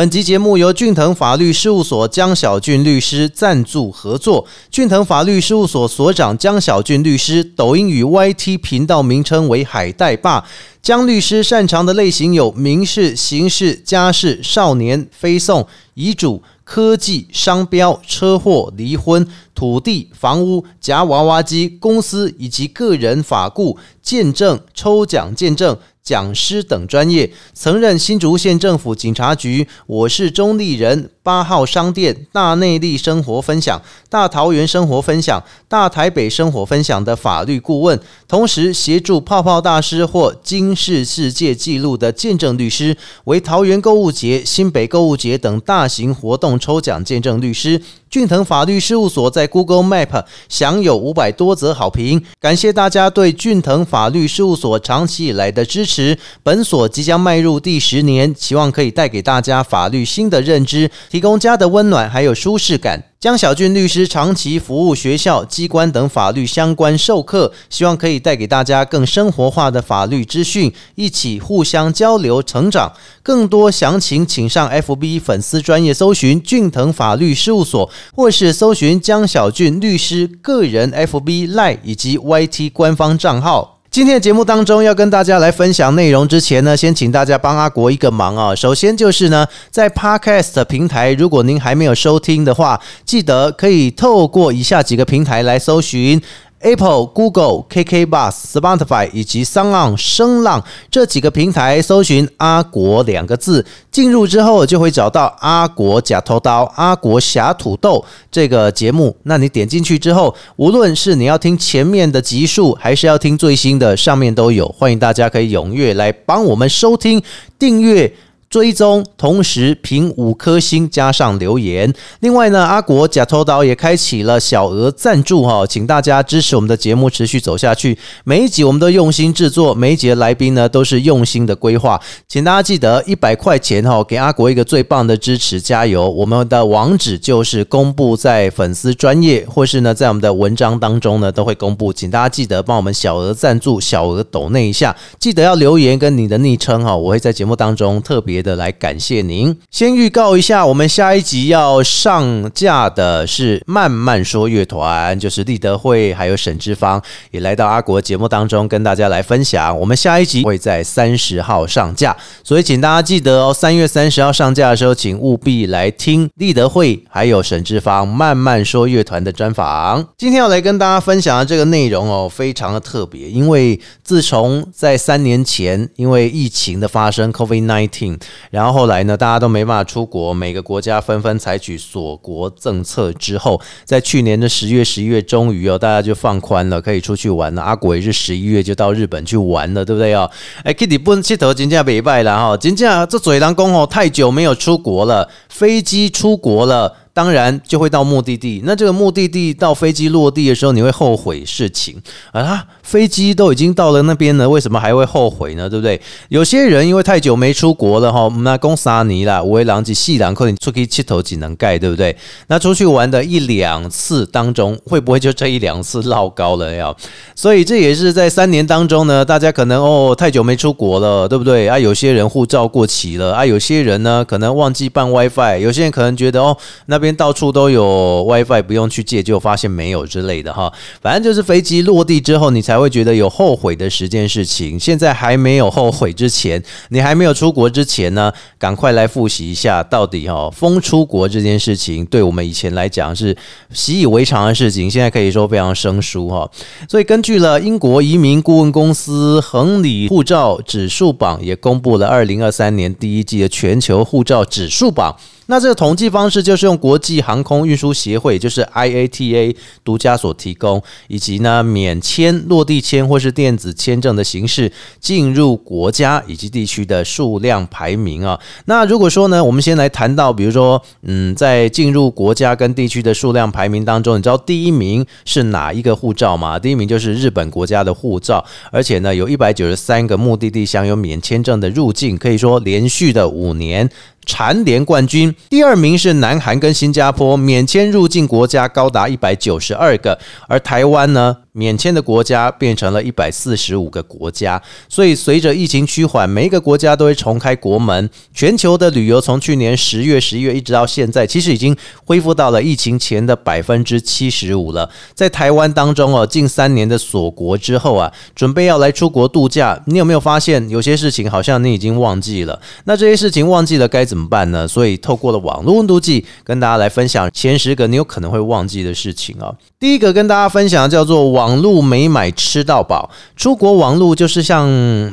本集节目由俊腾法律事务所江小俊律师赞助合作。俊腾法律事务所所长江小俊律师，抖音与 YT 频道名称为海带爸。江律师擅长的类型有民事、刑事、家事、少年、非讼、遗嘱、科技、商标、车祸、离婚、土地、房屋、夹娃娃机、公司以及个人法顾、见证、抽奖见证。讲师等专业，曾任新竹县政府警察局。我是中立人。八号商店、大内力生活分享、大桃园生活分享、大台北生活分享的法律顾问，同时协助泡泡大师或金氏世界纪录的见证律师，为桃园购物节、新北购物节等大型活动抽奖见证律师。俊腾法律事务所在 Google Map 享有五百多则好评，感谢大家对俊腾法律事务所长期以来的支持。本所即将迈入第十年，希望可以带给大家法律新的认知。提供家的温暖还有舒适感。江小俊律师长期服务学校、机关等法律相关授课，希望可以带给大家更生活化的法律资讯，一起互相交流成长。更多详情，请上 FB 粉丝专业搜寻俊腾法律事务所，或是搜寻江小俊律师个人 FB、Line 以及 YT 官方账号。今天的节目当中要跟大家来分享内容之前呢，先请大家帮阿国一个忙啊。首先就是呢，在 Podcast 平台，如果您还没有收听的话，记得可以透过以下几个平台来搜寻。Apple、Google、KK Bus、Spotify 以及 Sound 声浪这几个平台搜寻“阿国”两个字，进入之后就会找到“阿国假头刀”、“阿国侠土豆”这个节目。那你点进去之后，无论是你要听前面的集数，还是要听最新的，上面都有。欢迎大家可以踊跃来帮我们收听、订阅。追踪，同时评五颗星加上留言。另外呢，阿国假偷刀也开启了小额赞助哈，请大家支持我们的节目持续走下去。每一集我们都用心制作，每一集的来宾呢都是用心的规划，请大家记得一百块钱哈，给阿国一个最棒的支持，加油！我们的网址就是公布在粉丝专业，或是呢在我们的文章当中呢都会公布，请大家记得帮我们小额赞助、小额抖那一下，记得要留言跟你的昵称哈，我会在节目当中特别。的来感谢您。先预告一下，我们下一集要上架的是慢慢说乐团，就是立德会还有沈志芳也来到阿国节目当中跟大家来分享。我们下一集会在三十号上架，所以请大家记得哦，三月三十号上架的时候，请务必来听立德会还有沈志芳慢慢说乐团的专访。今天要来跟大家分享的这个内容哦，非常的特别，因为自从在三年前因为疫情的发生，COVID nineteen。然后后来呢，大家都没办法出国，每个国家纷纷采取锁国政策之后，在去年的十月、十一月，终于哦，大家就放宽了，可以出去玩了。阿国也是十一月就到日本去玩了，对不对哦？哎，Kitty 不能气头，金价北拜了哈，金价这嘴狼公哦，太久没有出国了，飞机出国了。当然就会到目的地，那这个目的地到飞机落地的时候，你会后悔事情啊？飞机都已经到了那边了，为什么还会后悔呢？对不对？有些人因为太久没出国了哈，那公沙尼啦，五位狼藉细狼，可能出去七头几能盖，对不对？那出去玩的一两次当中，会不会就这一两次落高了要？所以这也是在三年当中呢，大家可能哦太久没出国了，对不对？啊，有些人护照过期了啊，有些人呢可能忘记办 WiFi，有些人可能觉得哦那边。到处都有 WiFi，不用去借，就发现没有之类的哈。反正就是飞机落地之后，你才会觉得有后悔的十件事情。现在还没有后悔之前，你还没有出国之前呢，赶快来复习一下，到底哈风出国这件事情，对我们以前来讲是习以为常的事情，现在可以说非常生疏哈。所以根据了英国移民顾问公司恒理护照指数榜，也公布了二零二三年第一季的全球护照指数榜。那这个统计方式就是用国际航空运输协会，就是 IATA 独家所提供，以及呢免签、落地签或是电子签证的形式进入国家以及地区的数量排名啊。那如果说呢，我们先来谈到，比如说，嗯，在进入国家跟地区的数量排名当中，你知道第一名是哪一个护照吗？第一名就是日本国家的护照，而且呢，有一百九十三个目的地享有免签证的入境，可以说连续的五年。蝉联冠军，第二名是南韩跟新加坡，免签入境国家高达一百九十二个，而台湾呢？免签的国家变成了一百四十五个国家，所以随着疫情趋缓，每一个国家都会重开国门。全球的旅游从去年十月、十一月一直到现在，其实已经恢复到了疫情前的百分之七十五了。在台湾当中哦，近三年的锁国之后啊，准备要来出国度假，你有没有发现有些事情好像你已经忘记了？那这些事情忘记了该怎么办呢？所以透过了网络温度计，跟大家来分享前十个你有可能会忘记的事情啊。第一个跟大家分享的叫做网网路没买吃到饱，出国网路就是像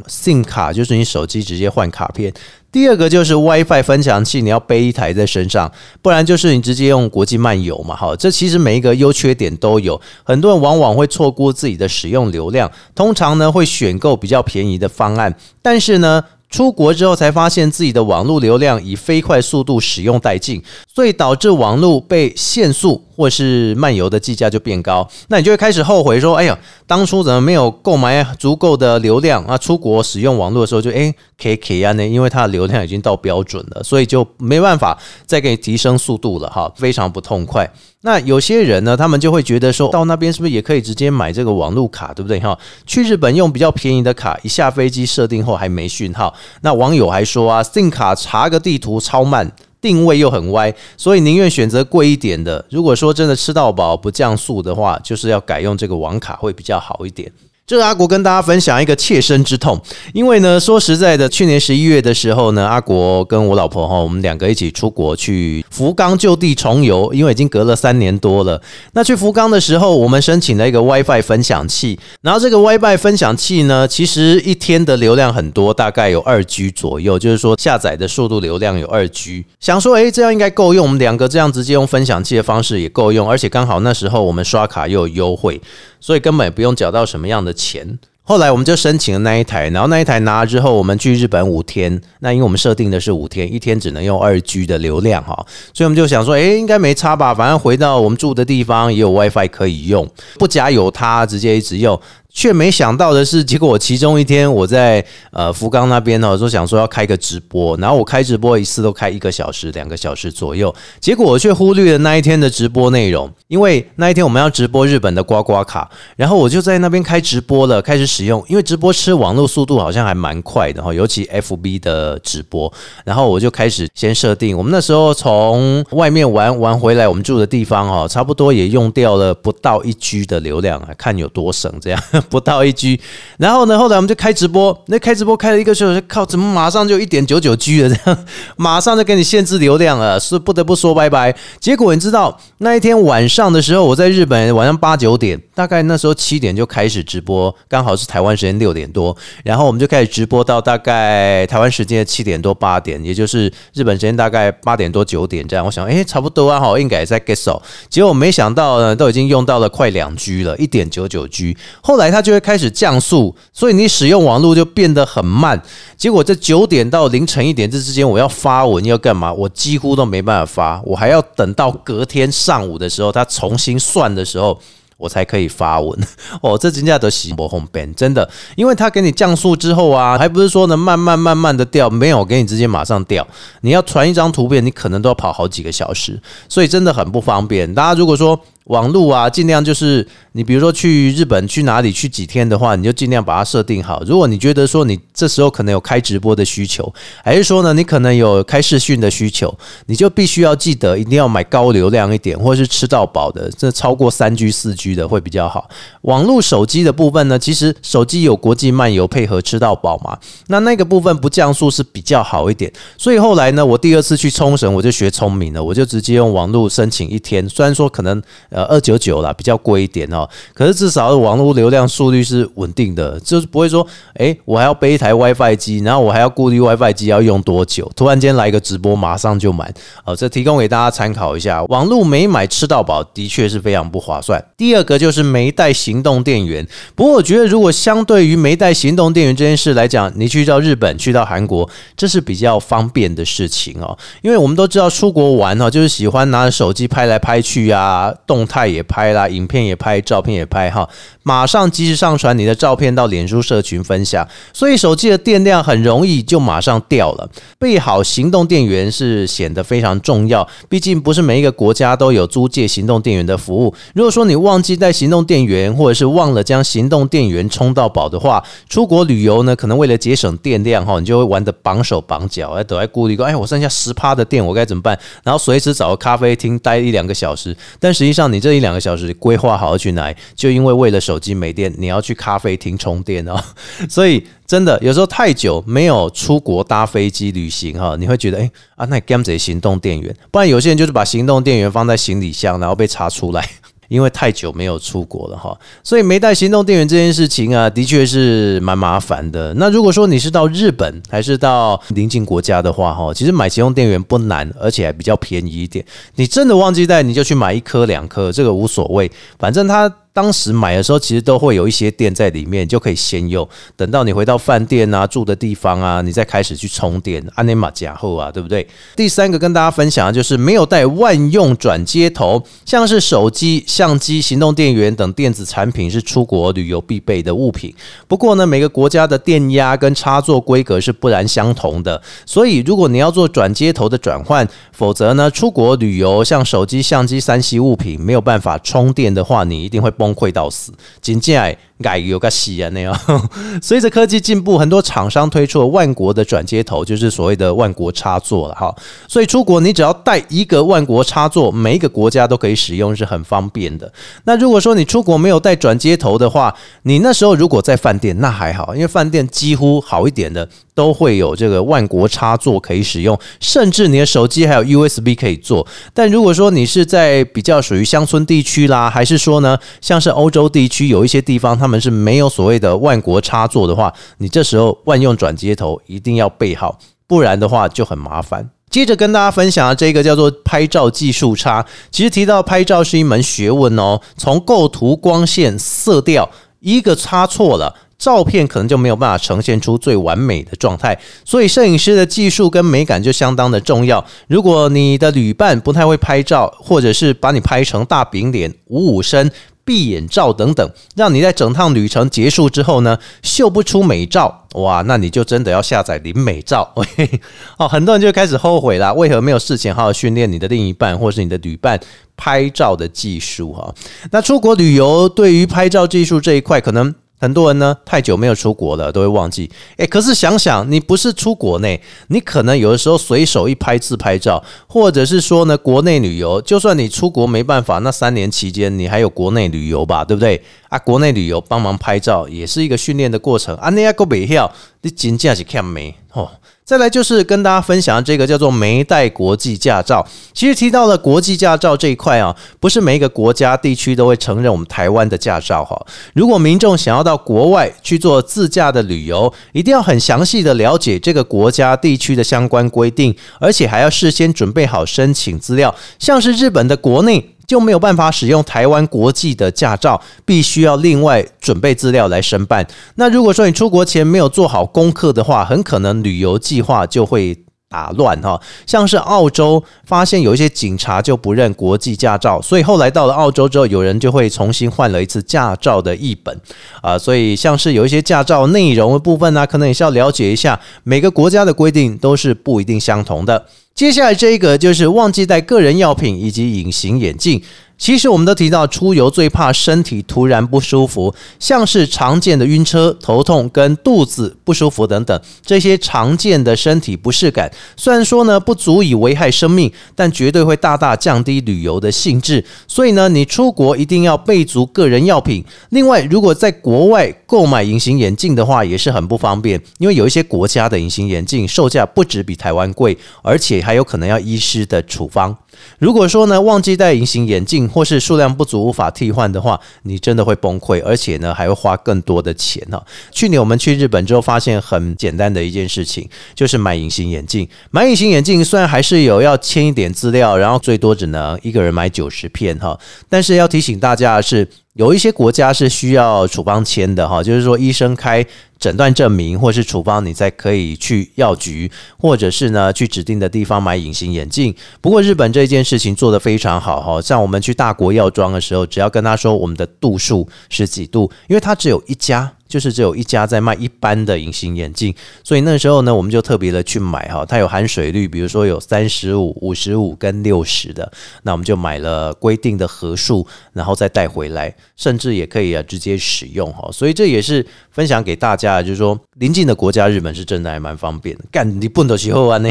SIM 卡，就是你手机直接换卡片。第二个就是 WiFi 分享器，你要背一台在身上，不然就是你直接用国际漫游嘛。好，这其实每一个优缺点都有，很多人往往会错估自己的使用流量，通常呢会选购比较便宜的方案，但是呢。出国之后才发现自己的网络流量以飞快速度使用殆尽，所以导致网络被限速或是漫游的计价就变高，那你就会开始后悔说：“哎呀，当初怎么没有购买足够的流量啊？出国使用网络的时候就哎以可以啊呢？因为它的流量已经到标准了，所以就没办法再给你提升速度了哈，非常不痛快。”那有些人呢，他们就会觉得说，到那边是不是也可以直接买这个网络卡，对不对哈？去日本用比较便宜的卡，一下飞机设定后还没讯号。那网友还说啊，SIM 卡查个地图超慢，定位又很歪，所以宁愿选择贵一点的。如果说真的吃到饱不降速的话，就是要改用这个网卡会比较好一点。这阿国跟大家分享一个切身之痛，因为呢，说实在的，去年十一月的时候呢，阿国跟我老婆哈，我们两个一起出国去福冈就地重游，因为已经隔了三年多了。那去福冈的时候，我们申请了一个 WiFi 分享器，然后这个 WiFi 分享器呢，其实一天的流量很多，大概有二 G 左右，就是说下载的速度流量有二 G。想说，哎，这样应该够用，我们两个这样直接用分享器的方式也够用，而且刚好那时候我们刷卡又有优惠。所以根本也不用缴到什么样的钱。后来我们就申请了那一台，然后那一台拿了之后，我们去日本五天。那因为我们设定的是五天，一天只能用二 G 的流量哈，所以我们就想说，哎，应该没差吧？反正回到我们住的地方也有 WiFi 可以用，不加有它直接一直用。却没想到的是，结果我其中一天我在呃福冈那边呢，说想说要开个直播，然后我开直播一次都开一个小时、两个小时左右，结果我却忽略了那一天的直播内容，因为那一天我们要直播日本的刮刮卡，然后我就在那边开直播了，开始使用，因为直播吃网络速度好像还蛮快的哈，尤其 FB 的直播，然后我就开始先设定，我们那时候从外面玩玩回来，我们住的地方哈，差不多也用掉了不到一 G 的流量啊，看有多省这样。不到一 G，然后呢，后来我们就开直播，那开直播开了一个小时，靠，怎么马上就一点九九 G 了？这样马上就给你限制流量了，是不得不说拜拜。结果你知道那一天晚上的时候，我在日本晚上八九点，大概那时候七点就开始直播，刚好是台湾时间六点多，然后我们就开始直播到大概台湾时间七点多八点，也就是日本时间大概八点多九点这样。我想，哎，差不多啊，好，应该也在 get 手。结果没想到呢，都已经用到了快两 G 了，一点九九 G。后来它就会开始降速，所以你使用网络就变得很慢。结果在九点到凌晨一点这之间，我要发文要干嘛？我几乎都没办法发，我还要等到隔天上午的时候，它重新算的时候。我才可以发文 哦，这真价都洗不红边，真的，因为它给你降速之后啊，还不是说能慢慢慢慢的掉，没有给你直接马上掉，你要传一张图片，你可能都要跑好几个小时，所以真的很不方便。大家如果说网路啊，尽量就是你比如说去日本去哪里去几天的话，你就尽量把它设定好。如果你觉得说你这时候可能有开直播的需求，还是说呢你可能有开视讯的需求，你就必须要记得一定要买高流量一点，或者是吃到饱的，这超过三 G 四 G。的会比较好。网络手机的部分呢，其实手机有国际漫游配合吃到饱嘛，那那个部分不降速是比较好一点。所以后来呢，我第二次去冲绳，我就学聪明了，我就直接用网络申请一天。虽然说可能呃二九九啦，比较贵一点哦。可是至少网络流量速率是稳定的，就是不会说，哎，我还要背一台 WiFi 机，然后我还要顾虑 WiFi 机要用多久，突然间来个直播马上就满。哦，这提供给大家参考一下，网络没买吃到饱的确是非常不划算。第二个就是没带行动电源，不过我觉得如果相对于没带行动电源这件事来讲，你去到日本、去到韩国，这是比较方便的事情哦，因为我们都知道出国玩哦，就是喜欢拿着手机拍来拍去啊，动态也拍啦，影片也拍，照片也拍哈，马上及时上传你的照片到脸书社群分享，所以手机的电量很容易就马上掉了。备好行动电源是显得非常重要，毕竟不是每一个国家都有租借行动电源的服务。如果说你忘记带行动电源，或者是忘了将行动电源充到饱的话，出国旅游呢，可能为了节省电量哈，你就会玩得绑手绑脚，哎，都在顾虑说，哎，我剩下十趴的电，我该怎么办？然后随时找个咖啡厅待一两个小时，但实际上你你这一两个小时规划好要去哪，就因为为了手机没电，你要去咖啡厅充电哦，所以。真的，有时候太久没有出国搭飞机旅行哈，你会觉得哎啊，那 g a m 这行动电源，不然有些人就是把行动电源放在行李箱，然后被查出来，因为太久没有出国了哈，所以没带行动电源这件事情啊，的确是蛮麻烦的。那如果说你是到日本还是到邻近国家的话哈，其实买行动电源不难，而且还比较便宜一点。你真的忘记带，你就去买一颗两颗，这个无所谓，反正它。当时买的时候，其实都会有一些电在里面，就可以先用。等到你回到饭店啊、住的地方啊，你再开始去充电。安内马加后啊，对不对？第三个跟大家分享的就是没有带万用转接头，像是手机、相机、行动电源等电子产品是出国旅游必备的物品。不过呢，每个国家的电压跟插座规格是不然相同的，所以如果你要做转接头的转换，否则呢，出国旅游像手机、相机、三 C 物品没有办法充电的话，你一定会崩。崩溃到死，紧接改有个洗啊那样。随着科技进步，很多厂商推出了万国的转接头，就是所谓的万国插座了哈。所以出国你只要带一个万国插座，每一个国家都可以使用，是很方便的。那如果说你出国没有带转接头的话，你那时候如果在饭店，那还好，因为饭店几乎好一点的都会有这个万国插座可以使用，甚至你的手机还有 USB 可以做。但如果说你是在比较属于乡村地区啦，还是说呢，像是欧洲地区有一些地方，他们是没有所谓的万国插座的话，你这时候万用转接头一定要备好，不然的话就很麻烦。接着跟大家分享的这个叫做拍照技术差，其实提到拍照是一门学问哦，从构图、光线、色调，一个差错了。照片可能就没有办法呈现出最完美的状态，所以摄影师的技术跟美感就相当的重要。如果你的旅伴不太会拍照，或者是把你拍成大饼脸、五五身、闭眼照等等，让你在整趟旅程结束之后呢，秀不出美照，哇，那你就真的要下载零美照。哦，很多人就开始后悔啦，为何没有事前好好训练你的另一半或是你的旅伴拍照的技术？哈，那出国旅游对于拍照技术这一块，可能。很多人呢太久没有出国了，都会忘记。诶，可是想想，你不是出国内，你可能有的时候随手一拍自拍照，或者是说呢，国内旅游，就算你出国没办法，那三年期间你还有国内旅游吧，对不对？啊，国内旅游帮忙拍照也是一个训练的过程。啊，那个北票，你真正是欠没吼。再来就是跟大家分享这个叫做没带国际驾照。其实提到了国际驾照这一块啊，不是每一个国家地区都会承认我们台湾的驾照哈。如果民众想要到国外去做自驾的旅游，一定要很详细的了解这个国家地区的相关规定，而且还要事先准备好申请资料，像是日本的国内。就没有办法使用台湾国际的驾照，必须要另外准备资料来申办。那如果说你出国前没有做好功课的话，很可能旅游计划就会打乱哈。像是澳洲发现有一些警察就不认国际驾照，所以后来到了澳洲之后，有人就会重新换了一次驾照的译本啊。所以像是有一些驾照内容的部分呢，可能也是要了解一下，每个国家的规定都是不一定相同的。接下来这一个就是忘记带个人药品以及隐形眼镜。其实我们都提到，出游最怕身体突然不舒服，像是常见的晕车、头痛跟肚子不舒服等等这些常见的身体不适感。虽然说呢不足以危害生命，但绝对会大大降低旅游的兴致。所以呢，你出国一定要备足个人药品。另外，如果在国外购买隐形眼镜的话，也是很不方便，因为有一些国家的隐形眼镜售价不止比台湾贵，而且还有可能要医师的处方。如果说呢忘记带隐形眼镜，或是数量不足无法替换的话，你真的会崩溃，而且呢还会花更多的钱哈。去年我们去日本之后，发现很简单的一件事情，就是买隐形眼镜。买隐形眼镜虽然还是有要签一点资料，然后最多只能一个人买九十片哈，但是要提醒大家的是。有一些国家是需要处方签的哈，就是说医生开诊断证明或是处方，你才可以去药局或者是呢去指定的地方买隐形眼镜。不过日本这件事情做得非常好哈，像我们去大国药妆的时候，只要跟他说我们的度数是几度，因为他只有一家。就是只有一家在卖一般的隐形眼镜，所以那时候呢，我们就特别的去买哈，它有含水率，比如说有三十五、五十五跟六十的，那我们就买了规定的盒数，然后再带回来，甚至也可以啊直接使用哈，所以这也是分享给大家，就是说邻近的国家日本是真的还蛮方便的，干你不能起后啊呢。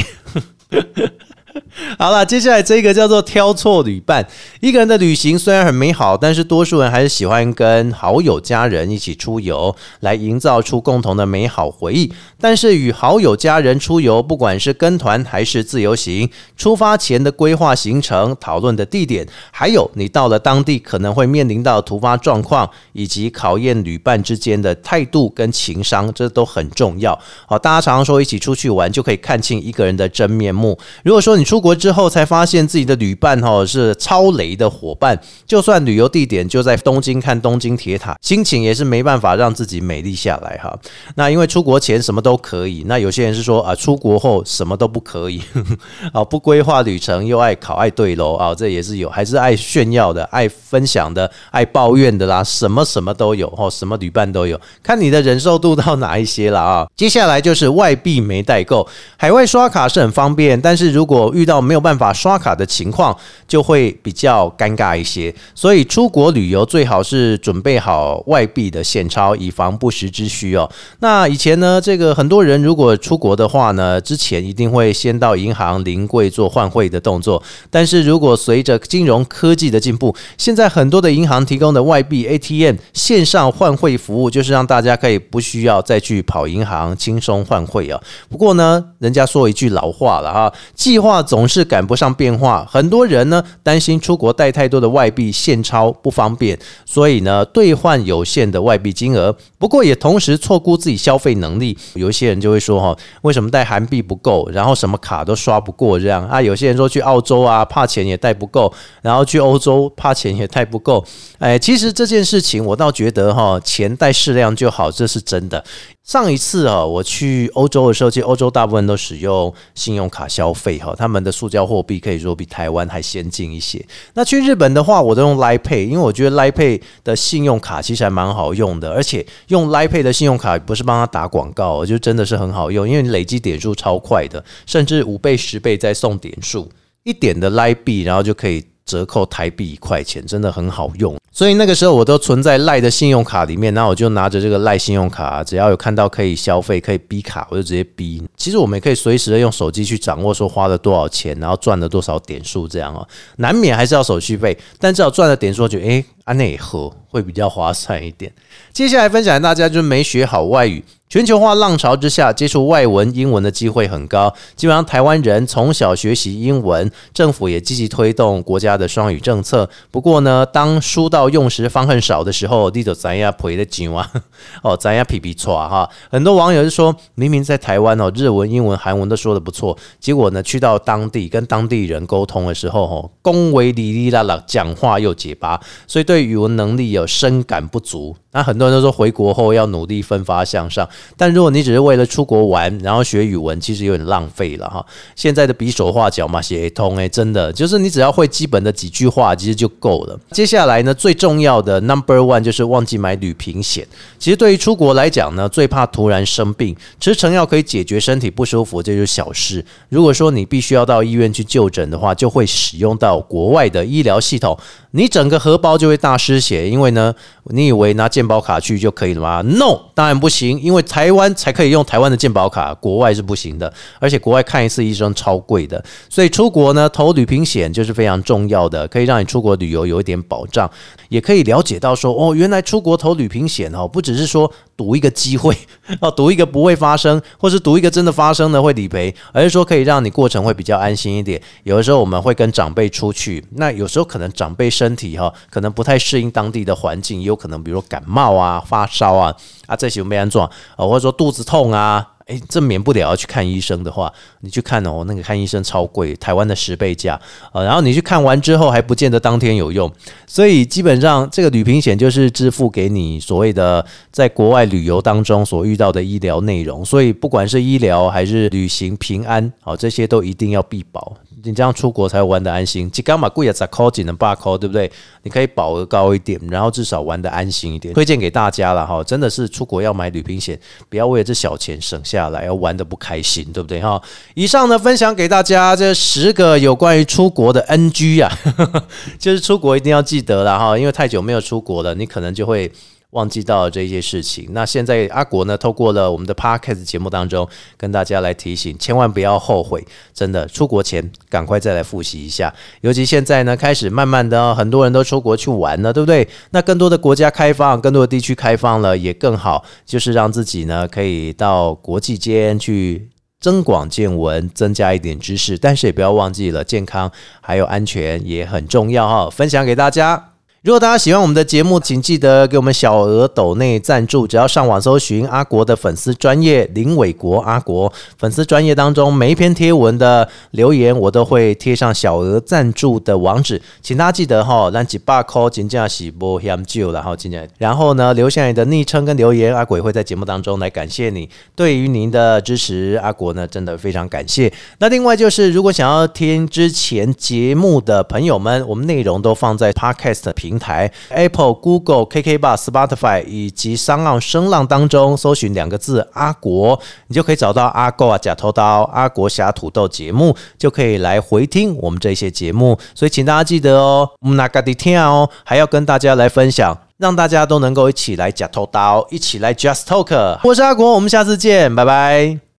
好了，接下来这个叫做挑错旅伴。一个人的旅行虽然很美好，但是多数人还是喜欢跟好友、家人一起出游，来营造出共同的美好回忆。但是与好友、家人出游，不管是跟团还是自由行，出发前的规划行程、讨论的地点，还有你到了当地可能会面临到突发状况，以及考验旅伴之间的态度跟情商，这都很重要。好，大家常常说一起出去玩就可以看清一个人的真面目。如果说你出国之后才发现自己的旅伴哈是超雷的伙伴，就算旅游地点就在东京看东京铁塔，心情也是没办法让自己美丽下来哈。那因为出国前什么都可以，那有些人是说啊，出国后什么都不可以 啊，不规划旅程又爱考爱对楼啊，这也是有，还是爱炫耀的、爱分享的、爱抱怨的啦，什么什么都有哈，什么旅伴都有，看你的忍受度到哪一些了啊。接下来就是外币没带够，海外刷卡是很方便，但是如果遇到没有办法刷卡的情况，就会比较尴尬一些。所以出国旅游最好是准备好外币的现钞，以防不时之需哦。那以前呢，这个很多人如果出国的话呢，之前一定会先到银行临柜做换汇的动作。但是如果随着金融科技的进步，现在很多的银行提供的外币 ATM 线上换汇服务，就是让大家可以不需要再去跑银行，轻松换汇啊。不过呢，人家说一句老话了哈，计划总是赶不上变化。很多人呢担心出国带太多的外币现钞不方便，所以呢兑换有限的外币金额。不过也同时错估自己消费能力。有一些人就会说哈，为什么带韩币不够？然后什么卡都刷不过这样啊？有些人说去澳洲啊，怕钱也带不够；然后去欧洲怕钱也带不够。哎，其实这件事情我倒觉得哈，钱带适量就好，这是真的。上一次啊，我去欧洲的时候，其实欧洲大部分都使用信用卡消费哈，他们的塑胶货币可以说比台湾还先进一些。那去日本的话，我都用 l i Pay，因为我觉得 l i Pay 的信用卡其实还蛮好用的，而且用 Line Pay 的信用卡不是帮他打广告，就真的是很好用，因为你累积点数超快的，甚至五倍、十倍再送点数，一点的 Line 币，然后就可以折扣台币一块钱，真的很好用。所以那个时候我都存在赖的信用卡里面，那我就拿着这个赖信用卡，只要有看到可以消费、可以逼卡，我就直接逼。其实我们也可以随时的用手机去掌握说花了多少钱，然后赚了多少点数这样啊。难免还是要手续费，但至少赚了点数，觉得诶，安内喝会比较划算一点。接下来分享大家就是没学好外语。全球化浪潮之下，接触外文、英文的机会很高。基本上，台湾人从小学习英文，政府也积极推动国家的双语政策。不过呢，当书到用时方恨少的时候，你就咱呀赔的紧啊！哦，咱呀皮皮错哈。很多网友就说，明明在台湾哦，日文、英文、韩文都说的不错，结果呢，去到当地跟当地人沟通的时候，哦，恭维哩哩啦啦，讲话又结巴，所以对语文能力有深感不足。那很多人都说回国后要努力奋发向上，但如果你只是为了出国玩，然后学语文，其实有点浪费了哈。现在的比手画脚嘛，写通诶，真的就是你只要会基本的几句话，其实就够了。接下来呢，最重要的 number one 就是忘记买旅平险。其实对于出国来讲呢，最怕突然生病，吃成药可以解决身体不舒服，这就是小事。如果说你必须要到医院去就诊的话，就会使用到国外的医疗系统。你整个荷包就会大失血，因为呢，你以为拿健保卡去就可以了吗？No，当然不行，因为台湾才可以用台湾的健保卡，国外是不行的，而且国外看一次医生超贵的，所以出国呢，投旅平险就是非常重要的，可以让你出国旅游有一点保障，也可以了解到说，哦，原来出国投旅平险哦，不只是说赌一个机会，哦，赌一个不会发生，或是赌一个真的发生的会理赔，而是说可以让你过程会比较安心一点。有的时候我们会跟长辈出去，那有时候可能长辈身体哈，可能不太适应当地的环境，也有可能比如说感冒啊、发烧啊啊这些没安装啊，或者说肚子痛啊。哎，这免不了要去看医生的话，你去看哦，那个看医生超贵，台湾的十倍价啊。然后你去看完之后还不见得当天有用，所以基本上这个旅平险就是支付给你所谓的在国外旅游当中所遇到的医疗内容。所以不管是医疗还是旅行平安，好这些都一定要必保。你这样出国才玩的安心，即干嘛贵啊？再扣只能八扣，对不对？你可以保额高一点，然后至少玩的安心一点。推荐给大家了哈，真的是出国要买旅行险，不要为了这小钱省下来，要玩的不开心，对不对哈？以上呢，分享给大家这十个有关于出国的 NG 啊，就是出国一定要记得了哈，因为太久没有出国了，你可能就会。忘记到这些事情，那现在阿国呢？透过了我们的 podcast 节目当中，跟大家来提醒，千万不要后悔。真的，出国前赶快再来复习一下。尤其现在呢，开始慢慢的，很多人都出国去玩了，对不对？那更多的国家开放，更多的地区开放了，也更好，就是让自己呢可以到国际间去增广见闻，增加一点知识。但是也不要忘记了，健康还有安全也很重要哈。分享给大家。如果大家喜欢我们的节目，请记得给我们小额抖内赞助。只要上网搜寻阿国的粉丝专业林伟国阿国粉丝专业当中每一篇贴文的留言，我都会贴上小额赞助的网址，请大家记得哈，让几把 call 金价喜波 him 就然后今天，然后呢留下你的昵称跟留言，阿国会在节目当中来感谢你。对于您的支持，阿国呢真的非常感谢。那另外就是，如果想要听之前节目的朋友们，我们内容都放在 podcast 平。台 Apple、Google、KK Bar、Spotify 以及商浪声浪当中搜寻两个字“阿国”，你就可以找到阿国啊假头刀、阿国侠土豆节目，就可以来回听我们这些节目。所以请大家记得哦，我们那个的天哦，还要跟大家来分享，让大家都能够一起来假头刀，一起来 Just Talk。我是阿国，我们下次见，拜拜。